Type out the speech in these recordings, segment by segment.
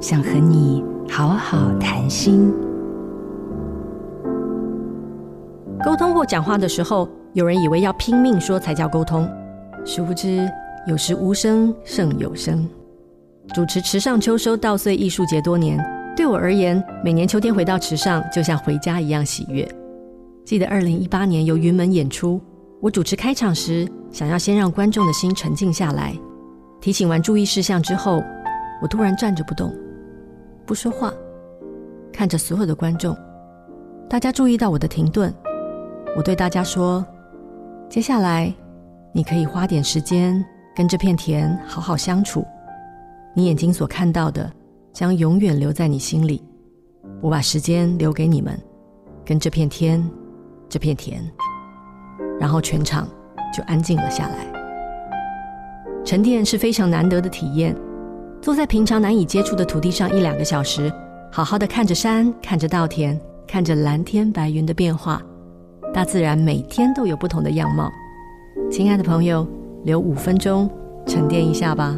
想和你好好谈心。沟通或讲话的时候，有人以为要拼命说才叫沟通，殊不知有时无声胜有声。主持池上秋收稻穗艺术节多年，对我而言，每年秋天回到池上，就像回家一样喜悦。记得二零一八年由云门演出，我主持开场时，想要先让观众的心沉静下来，提醒完注意事项之后，我突然站着不动，不说话，看着所有的观众。大家注意到我的停顿。我对大家说：“接下来，你可以花点时间跟这片田好好相处。你眼睛所看到的，将永远留在你心里。我把时间留给你们，跟这片天，这片田。”然后全场就安静了下来。沉淀是非常难得的体验，坐在平常难以接触的土地上一两个小时，好好的看着山，看着稻田，看着蓝天白云的变化。大自然每天都有不同的样貌，亲爱的朋友，留五分钟沉淀一下吧。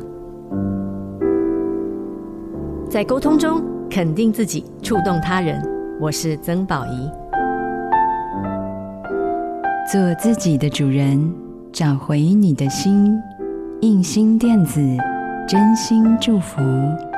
在沟通中肯定自己，触动他人。我是曾宝仪，做自己的主人，找回你的心。印心电子，真心祝福。